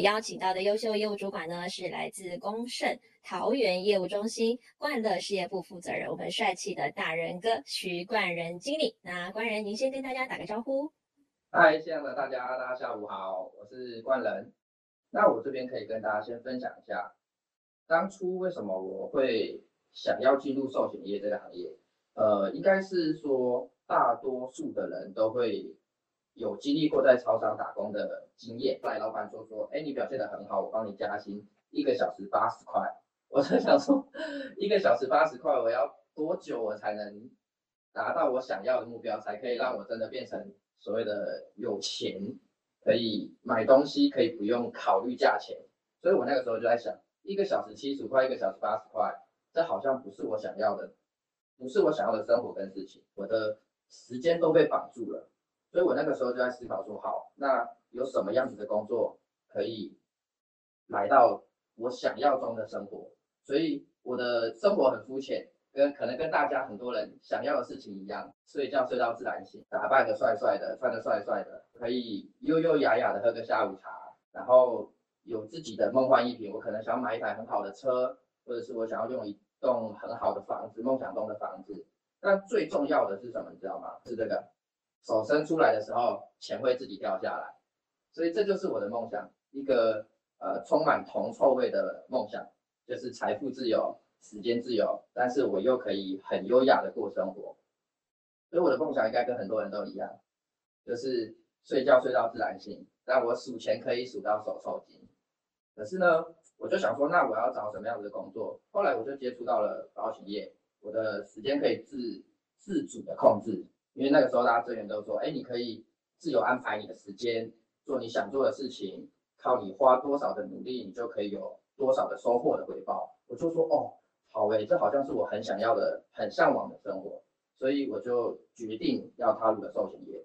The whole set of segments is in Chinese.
邀请到的优秀业务主管呢，是来自公盛桃园业务中心冠乐事业部负责人，我们帅气的大人哥徐冠仁经理。那冠仁，您先跟大家打个招呼。嗨，现在的大家，大家下午好，我是冠仁。那我这边可以跟大家先分享一下，当初为什么我会想要进入寿险业这个行业？呃，应该是说大多数的人都会。有经历过在超商打工的经验，后来老板就说：“哎，你表现得很好，我帮你加薪，一个小时八十块。”我在想说，一个小时八十块，我要多久我才能达到我想要的目标，才可以让我真的变成所谓的有钱，可以买东西，可以不用考虑价钱。所以我那个时候就在想，一个小时七十块，一个小时八十块，这好像不是我想要的，不是我想要的生活跟事情，我的时间都被绑住了。所以我那个时候就在思考说，好，那有什么样子的工作可以来到我想要中的生活？所以我的生活很肤浅，跟可能跟大家很多人想要的事情一样，睡觉睡到自然醒，打扮的帅帅的，穿的帅帅的，可以优优雅雅的喝个下午茶，然后有自己的梦幻一品。我可能想买一台很好的车，或者是我想要用一栋很好的房子，梦想中的房子。但最重要的是什么？你知道吗？是这个。手伸出来的时候，钱会自己掉下来，所以这就是我的梦想，一个呃充满铜臭味的梦想，就是财富自由、时间自由，但是我又可以很优雅的过生活。所以我的梦想应该跟很多人都一样，就是睡觉睡到自然醒，但我数钱可以数到手抽筋。可是呢，我就想说，那我要找什么样子的工作？后来我就接触到了保险业，我的时间可以自自主的控制。因为那个时候大家资源都说，哎，你可以自由安排你的时间，做你想做的事情，靠你花多少的努力，你就可以有多少的收获的回报。我就说，哦，好诶，这好像是我很想要的、很向往的生活，所以我就决定要踏入了寿险业。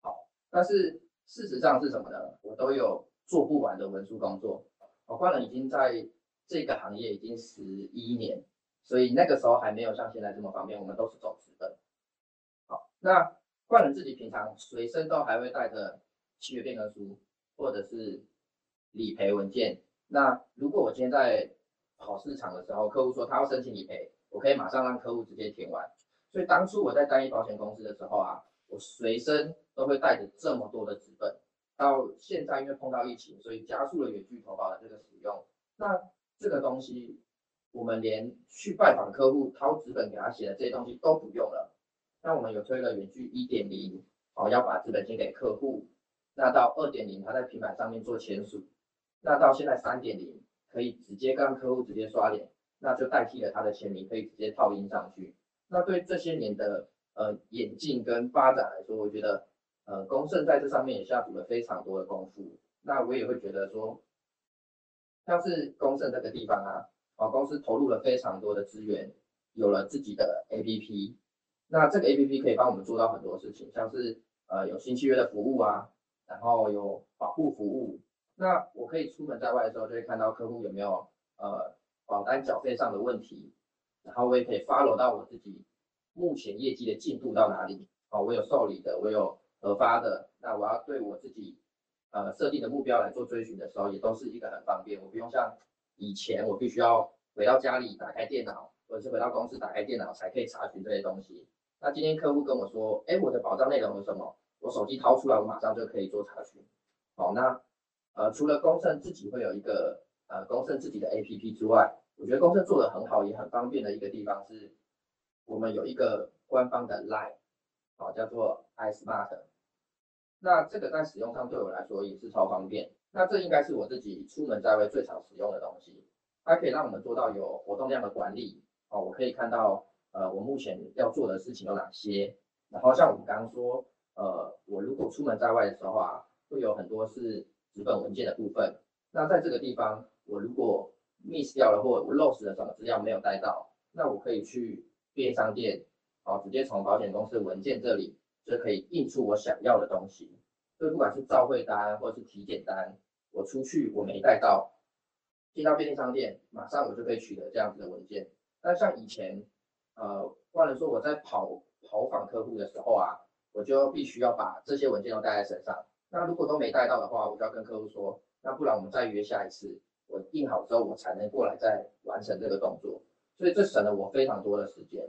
好，但是事实上是什么呢？我都有做不完的文书工作。我换了已经在这个行业已经十一年，所以那个时候还没有像现在这么方便，我们都是走直本。那怪人自己平常随身都还会带着契约变更书或者是理赔文件。那如果我今天在跑市场的时候，客户说他要申请理赔，我可以马上让客户直接填完。所以当初我在单一保险公司的时候啊，我随身都会带着这么多的纸本。到现在因为碰到疫情，所以加速了远距投保的这个使用。那这个东西我们连去拜访客户掏纸本给他写的这些东西都不用了。那我们有推了远距一点零，哦，要把资本金给客户。那到二点零，他在平板上面做签署。那到现在三点零，可以直接跟客户直接刷脸，那就代替了他的签名，可以直接套印上去。那对这些年的呃演进跟发展来说，我觉得呃公盛在这上面也下足了非常多的功夫。那我也会觉得说，像是公盛这个地方啊，哦，公司投入了非常多的资源，有了自己的 APP。那这个 A P P 可以帮我们做到很多事情，像是呃有新契约的服务啊，然后有保护服务。那我可以出门在外的时候，就会看到客户有没有呃保单缴费上的问题，然后我也可以 follow 到我自己目前业绩的进度到哪里。哦，我有受理的，我有核发的，那我要对我自己呃设定的目标来做追寻的时候，也都是一个很方便。我不用像以前我必须要回到家里打开电脑，或者是回到公司打开电脑才可以查询这些东西。那今天客户跟我说，哎，我的保障内容有什么？我手机掏出来，我马上就可以做查询。好，那呃，除了公盛自己会有一个呃公盛自己的 APP 之外，我觉得公盛做的很好，也很方便的一个地方是，我们有一个官方的 Line，好，叫做 iSmart。那这个在使用上对我来说也是超方便。那这应该是我自己出门在外最常使用的东西，它可以让我们做到有活动量的管理。哦，我可以看到。呃，我目前要做的事情有哪些？然后像我们刚刚说，呃，我如果出门在外的时候啊，会有很多是纸本文件的部分。那在这个地方，我如果 miss 掉了或我漏失了什么资料没有带到，那我可以去便利商店，好，直接从保险公司文件这里就可以印出我想要的东西。所以不管是照会单或者是体检单，我出去我没带到，进到便利商店，马上我就可以取得这样子的文件。但像以前。呃，或者说我在跑跑访客户的时候啊，我就必须要把这些文件都带在身上。那如果都没带到的话，我就要跟客户说，那不然我们再约下一次，我印好之后我才能过来再完成这个动作。所以这省了我非常多的时间。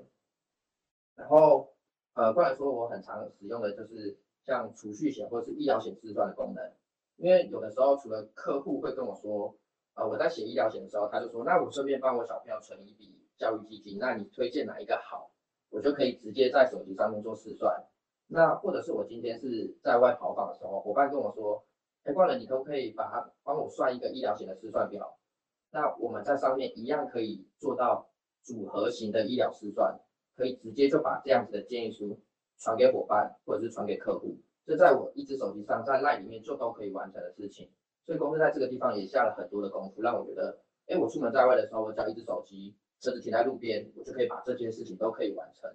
然后呃，过来说我很常使用的就是像储蓄险或者是医疗险自算的功能，因为有的时候除了客户会跟我说，呃，我在写医疗险的时候，他就说，那我顺便帮我小朋友存一笔教育基金，那你推荐哪一个好？我就可以直接在手机上面做试算。那或者是我今天是在外跑访的时候，伙伴跟我说，哎，冠了，你可不可以把它帮我算一个医疗险的试算表？那我们在上面一样可以做到组合型的医疗试算，可以直接就把这样子的建议书传给伙伴或者是传给客户，这在我一只手机上，在 LINE 里面就都可以完成的事情。所以公司在这个地方也下了很多的功夫，让我觉得，哎，我出门在外的时候，我只要一只手机，车子停在路边，我就可以把这件事情都可以完成。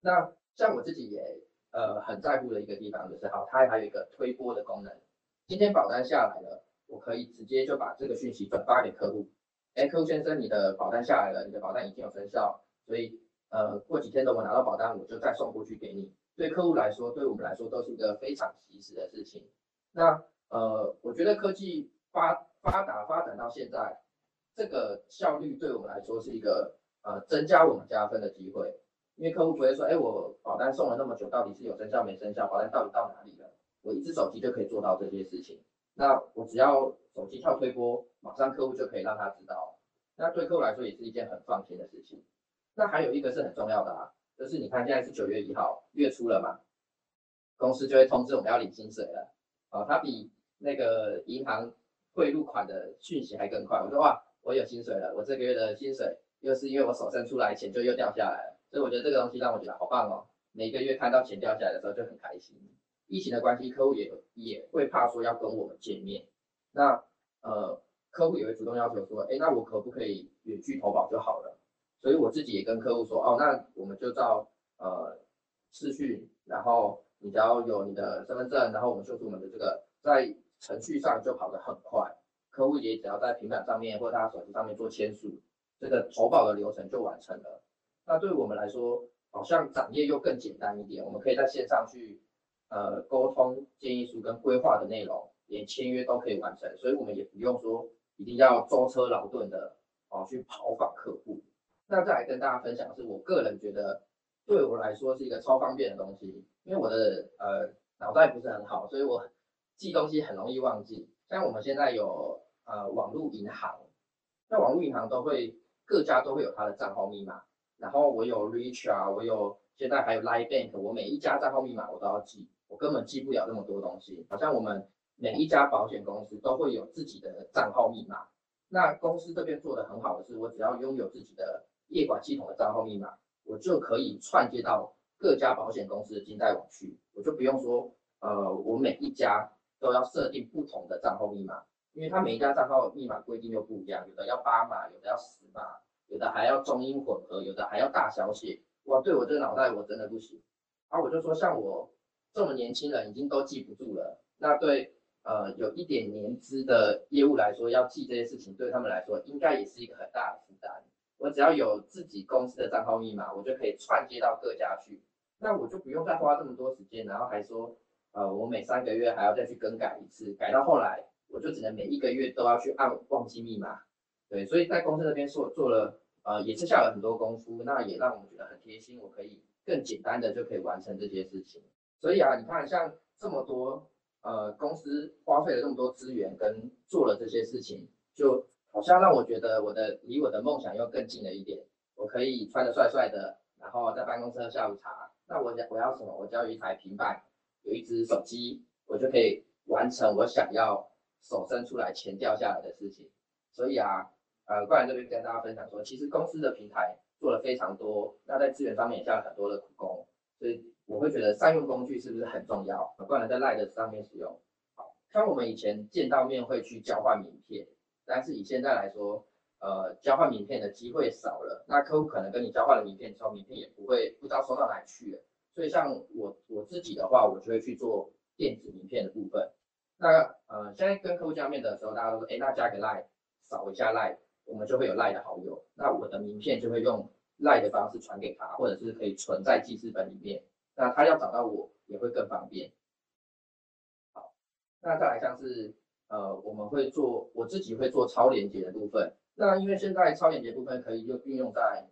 那像我自己也呃很在乎的一个地方就是，好，它还有一个推播的功能。今天保单下来了，我可以直接就把这个讯息转发给客户。哎，客户先生，你的保单下来了，你的保单已经有生效，所以呃过几天等我拿到保单，我就再送过去给你。对客户来说，对我们来说都是一个非常及时的事情。那呃，我觉得科技发发达发展到现在，这个效率对我们来说是一个呃增加我们加分的机会。因为客户不会说，哎，我保单送了那么久，到底是有生效没生效？保单到底到哪里了？我一只手机就可以做到这些事情。那我只要手机跳推波，马上客户就可以让他知道。那对客户来说也是一件很放心的事情。那还有一个是很重要的啊，就是你看现在是九月一号，月初了嘛，公司就会通知我们要领薪水了。啊，它比那个银行汇入款的讯息还更快。我说哇，我有薪水了，我这个月的薪水又是因为我手伸出来，钱就又掉下来了。所以我觉得这个东西让我觉得好棒哦，每个月看到钱掉下来的时候就很开心。疫情的关系，客户也也会怕说要跟我们见面，那呃客户也会主动要求说，哎，那我可不可以远距投保就好了？所以我自己也跟客户说，哦，那我们就照呃视讯，然后你只要有你的身份证，然后我们秀出我们的这个，在程序上就跑得很快，客户也只要在平板上面或者他手机上面做签署，这个投保的流程就完成了。那对我们来说，好像展业又更简单一点，我们可以在线上去呃沟通建议书跟规划的内容，连签约都可以完成，所以我们也不用说一定要舟车劳顿的哦去跑访客户。那再来跟大家分享的是，我个人觉得对我来说是一个超方便的东西，因为我的呃脑袋不是很好，所以我记东西很容易忘记。像我们现在有呃网络银行，那网络银行都会各家都会有它的账号密码。然后我有 Reach 啊，我有现在还有 Line Bank，我每一家账号密码我都要记，我根本记不了那么多东西。好像我们每一家保险公司都会有自己的账号密码，那公司这边做的很好的是，我只要拥有自己的业管系统的账号密码，我就可以串接到各家保险公司的金贷网去，我就不用说，呃，我每一家都要设定不同的账号密码，因为它每一家账号密码规定又不一样，有的要八码，有的要十码。有的还要中英混合，有的还要大小写，哇！对我这个脑袋我真的不行。啊，我就说像我这么年轻人已经都记不住了，那对呃有一点年资的业务来说，要记这些事情对他们来说应该也是一个很大的负担。我只要有自己公司的账号密码，我就可以串接到各家去，那我就不用再花这么多时间，然后还说呃我每三个月还要再去更改一次，改到后来我就只能每一个月都要去按忘记密码。对，所以在公司那边做做了，呃，也是下了很多功夫，那也让我们觉得很贴心，我可以更简单的就可以完成这些事情。所以啊，你看像这么多，呃，公司花费了这么多资源跟做了这些事情，就好像让我觉得我的离我的梦想又更近了一点。我可以穿的帅帅的，然后在办公室喝下午茶。那我我要什么？我只要有一台平板，有一只手机，我就可以完成我想要手伸出来钱掉下来的事情。所以啊。呃，过来这边跟大家分享说，其实公司的平台做了非常多，那在资源方面也下了很多的苦功，所以我会觉得善用工具是不是很重要？过来在 Light 上面使用，好，像我们以前见到面会去交换名片，但是以现在来说，呃，交换名片的机会少了，那客户可能跟你交换了名片之后，名片也不会不知道收到哪里去了，所以像我我自己的话，我就会去做电子名片的部分。那呃，现在跟客户见面的时候，大家都说，哎，那加个 Light，扫一下 Light。我们就会有赖的好友，那我的名片就会用赖的方式传给他，或者是可以存在记事本里面，那他要找到我也会更方便。好那再来像是呃，我们会做我自己会做超连接的部分。那因为现在超连接部分可以用运用在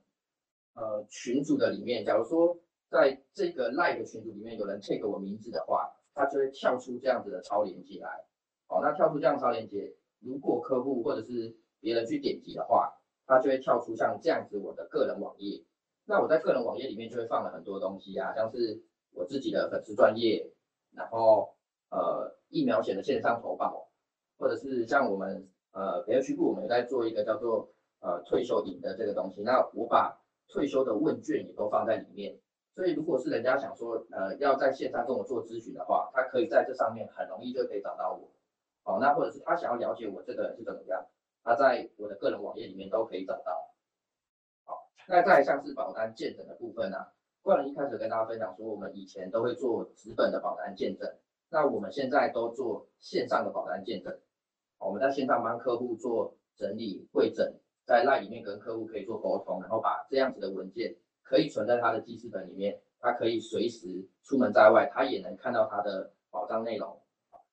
呃群组的里面，假如说在这个 live 群组里面有人 take 我名字的话，它就会跳出这样子的超链接来。好，那跳出这样超链接，如果客户或者是别人去点击的话，它就会跳出像这样子我的个人网页。那我在个人网页里面就会放了很多东西啊，像是我自己的粉丝专业，然后呃疫苗险的线上投保，或者是像我们呃培区部我们在做一个叫做呃退休营的这个东西，那我把退休的问卷也都放在里面。所以如果是人家想说呃要在线上跟我做咨询的话，他可以在这上面很容易就可以找到我。好，那或者是他想要了解我这个人是怎么样，他在我的个人网页里面都可以找到。好那再像是保单见证的部分呢？冠人一开始跟大家分享说，我们以前都会做纸本的保单见证，那我们现在都做线上的保单见证。我们在线上帮客户做整理会诊，在那里面跟客户可以做沟通，然后把这样子的文件可以存在他的记事本里面，他可以随时出门在外，他也能看到他的保障内容。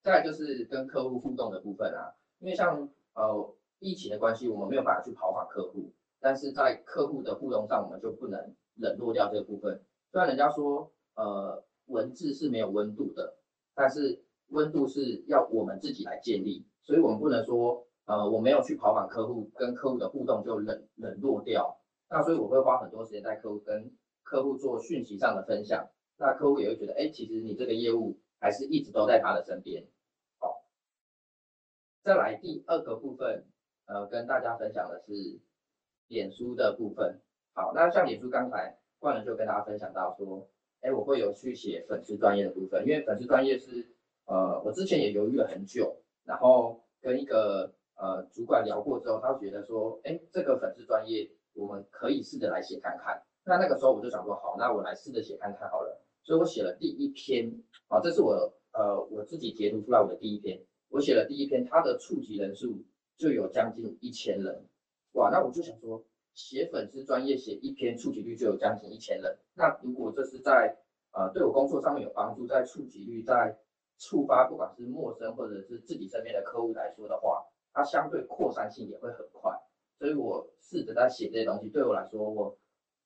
再来就是跟客户互动的部分啊，因为像呃疫情的关系，我们没有办法去跑访客户。但是在客户的互动上，我们就不能冷落掉这个部分。虽然人家说，呃，文字是没有温度的，但是温度是要我们自己来建立，所以我们不能说，呃，我没有去跑访客户，跟客户的互动就冷冷落掉。那所以我会花很多时间在客户跟客户做讯息上的分享，那客户也会觉得，哎，其实你这个业务还是一直都在他的身边。好，再来第二个部分，呃，跟大家分享的是。脸书的部分，好，那像脸书刚才冠人就跟大家分享到说，哎，我会有去写粉丝专业的部分，因为粉丝专业是，呃，我之前也犹豫了很久，然后跟一个呃主管聊过之后，他觉得说，哎，这个粉丝专业我们可以试着来写看看。那那个时候我就想说，好，那我来试着写看看好了。所以我写了第一篇，啊，这是我呃我自己截图出来我的第一篇，我写了第一篇，它的触及人数就有将近一千人。哇，那我就想说，写粉丝专业写一篇触及率就有将近一千人。那如果这是在呃对我工作上面有帮助，在触及率在触发不管是陌生或者是自己身边的客户来说的话，它相对扩散性也会很快。所以我试着在写这些东西，对我来说，我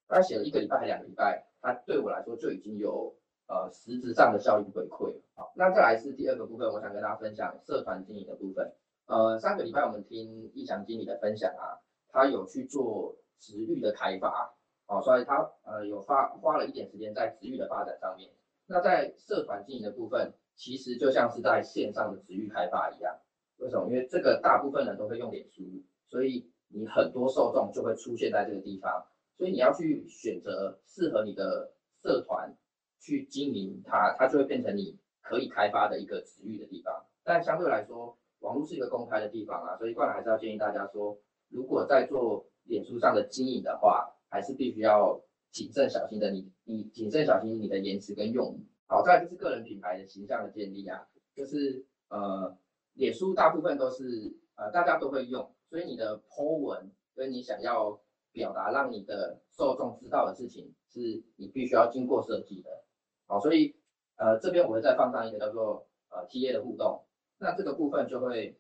大概写了一个礼拜还两个礼拜，它对我来说就已经有呃实质上的效益回馈。好，那再来是第二个部分，我想跟大家分享社团经营的部分。呃，上个礼拜我们听易翔经理的分享啊。他有去做职域的开发，哦，所以他呃有花花了一点时间在职域的发展上面。那在社团经营的部分，其实就像是在线上的职域开发一样。为什么？因为这个大部分人都会用脸书，所以你很多受众就会出现在这个地方。所以你要去选择适合你的社团去经营它，它就会变成你可以开发的一个职域的地方。但相对来说，网络是一个公开的地方啊，所以过来还是要建议大家说。如果在做脸书上的经营的话，还是必须要谨慎小心的。你你谨慎小心你的言辞跟用语。好，再就是个人品牌的形象的建立啊，就是呃，脸书大部分都是呃大家都会用，所以你的 po 文跟你想要表达让你的受众知道的事情，是你必须要经过设计的。好，所以呃这边我会再放上一个叫做呃 TA 的互动，那这个部分就会。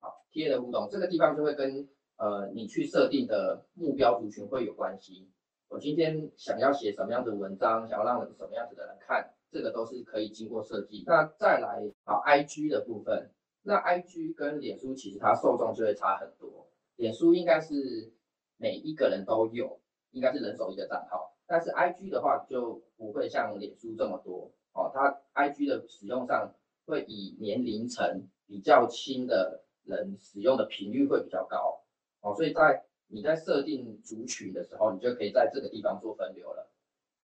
好 T A 的互动，这个地方就会跟呃你去设定的目标族群会有关系。我今天想要写什么样的文章，想要让什么样子的人看，这个都是可以经过设计。那再来好，IG 的部分，那 IG 跟脸书其实它受众就会差很多。脸书应该是每一个人都有，应该是人手一个账号，但是 IG 的话就不会像脸书这么多哦。它 IG 的使用上会以年龄层比较轻的。人使用的频率会比较高，哦，所以在你在设定族群的时候，你就可以在这个地方做分流了，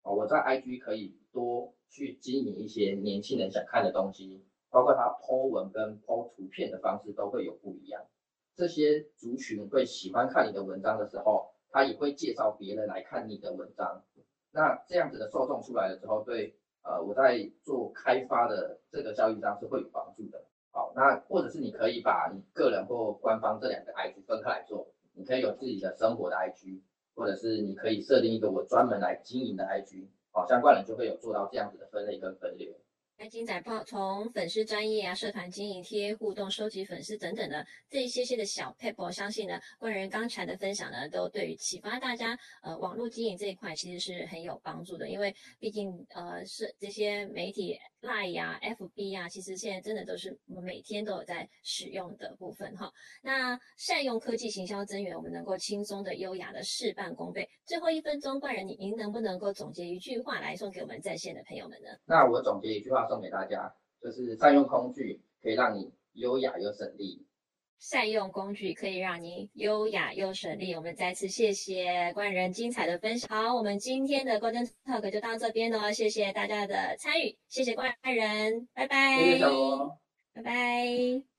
哦，我在 IG 可以多去经营一些年轻人想看的东西，包括他 po 文跟 po 图片的方式都会有不一样，这些族群会喜欢看你的文章的时候，他也会介绍别人来看你的文章，那这样子的受众出来了之后，对，呃，我在做开发的这个交易上是会有帮助的。好，那或者是你可以把你个人或官方这两个 IG 分开来做，你可以有自己的生活的 IG，或者是你可以设定一个我专门来经营的 IG，好，相关人就会有做到这样子的分类跟分流。精彩报从粉丝专业啊、社团经营、贴互动、收集粉丝等等的这一些些的小 paper，相信呢，官人刚才的分享呢，都对于启发大家呃网络经营这一块其实是很有帮助的，因为毕竟呃是这些媒体 Line 呀、FB 呀，其实现在真的都是我们每天都有在使用的部分哈。那善用科技行销增援，我们能够轻松的、优雅的事半功倍。最后一分钟，官人您您能不能够总结一句话来送给我们在线的朋友们呢？那我总结一句话送给大家，就是善用工具可以让你优雅又省力。善用工具可以让你优雅又省力。我们再次谢谢官人精彩的分享。好，我们今天的 Golden Talk 就到这边喽，谢谢大家的参与，谢谢官人，拜拜。谢谢小罗。拜拜。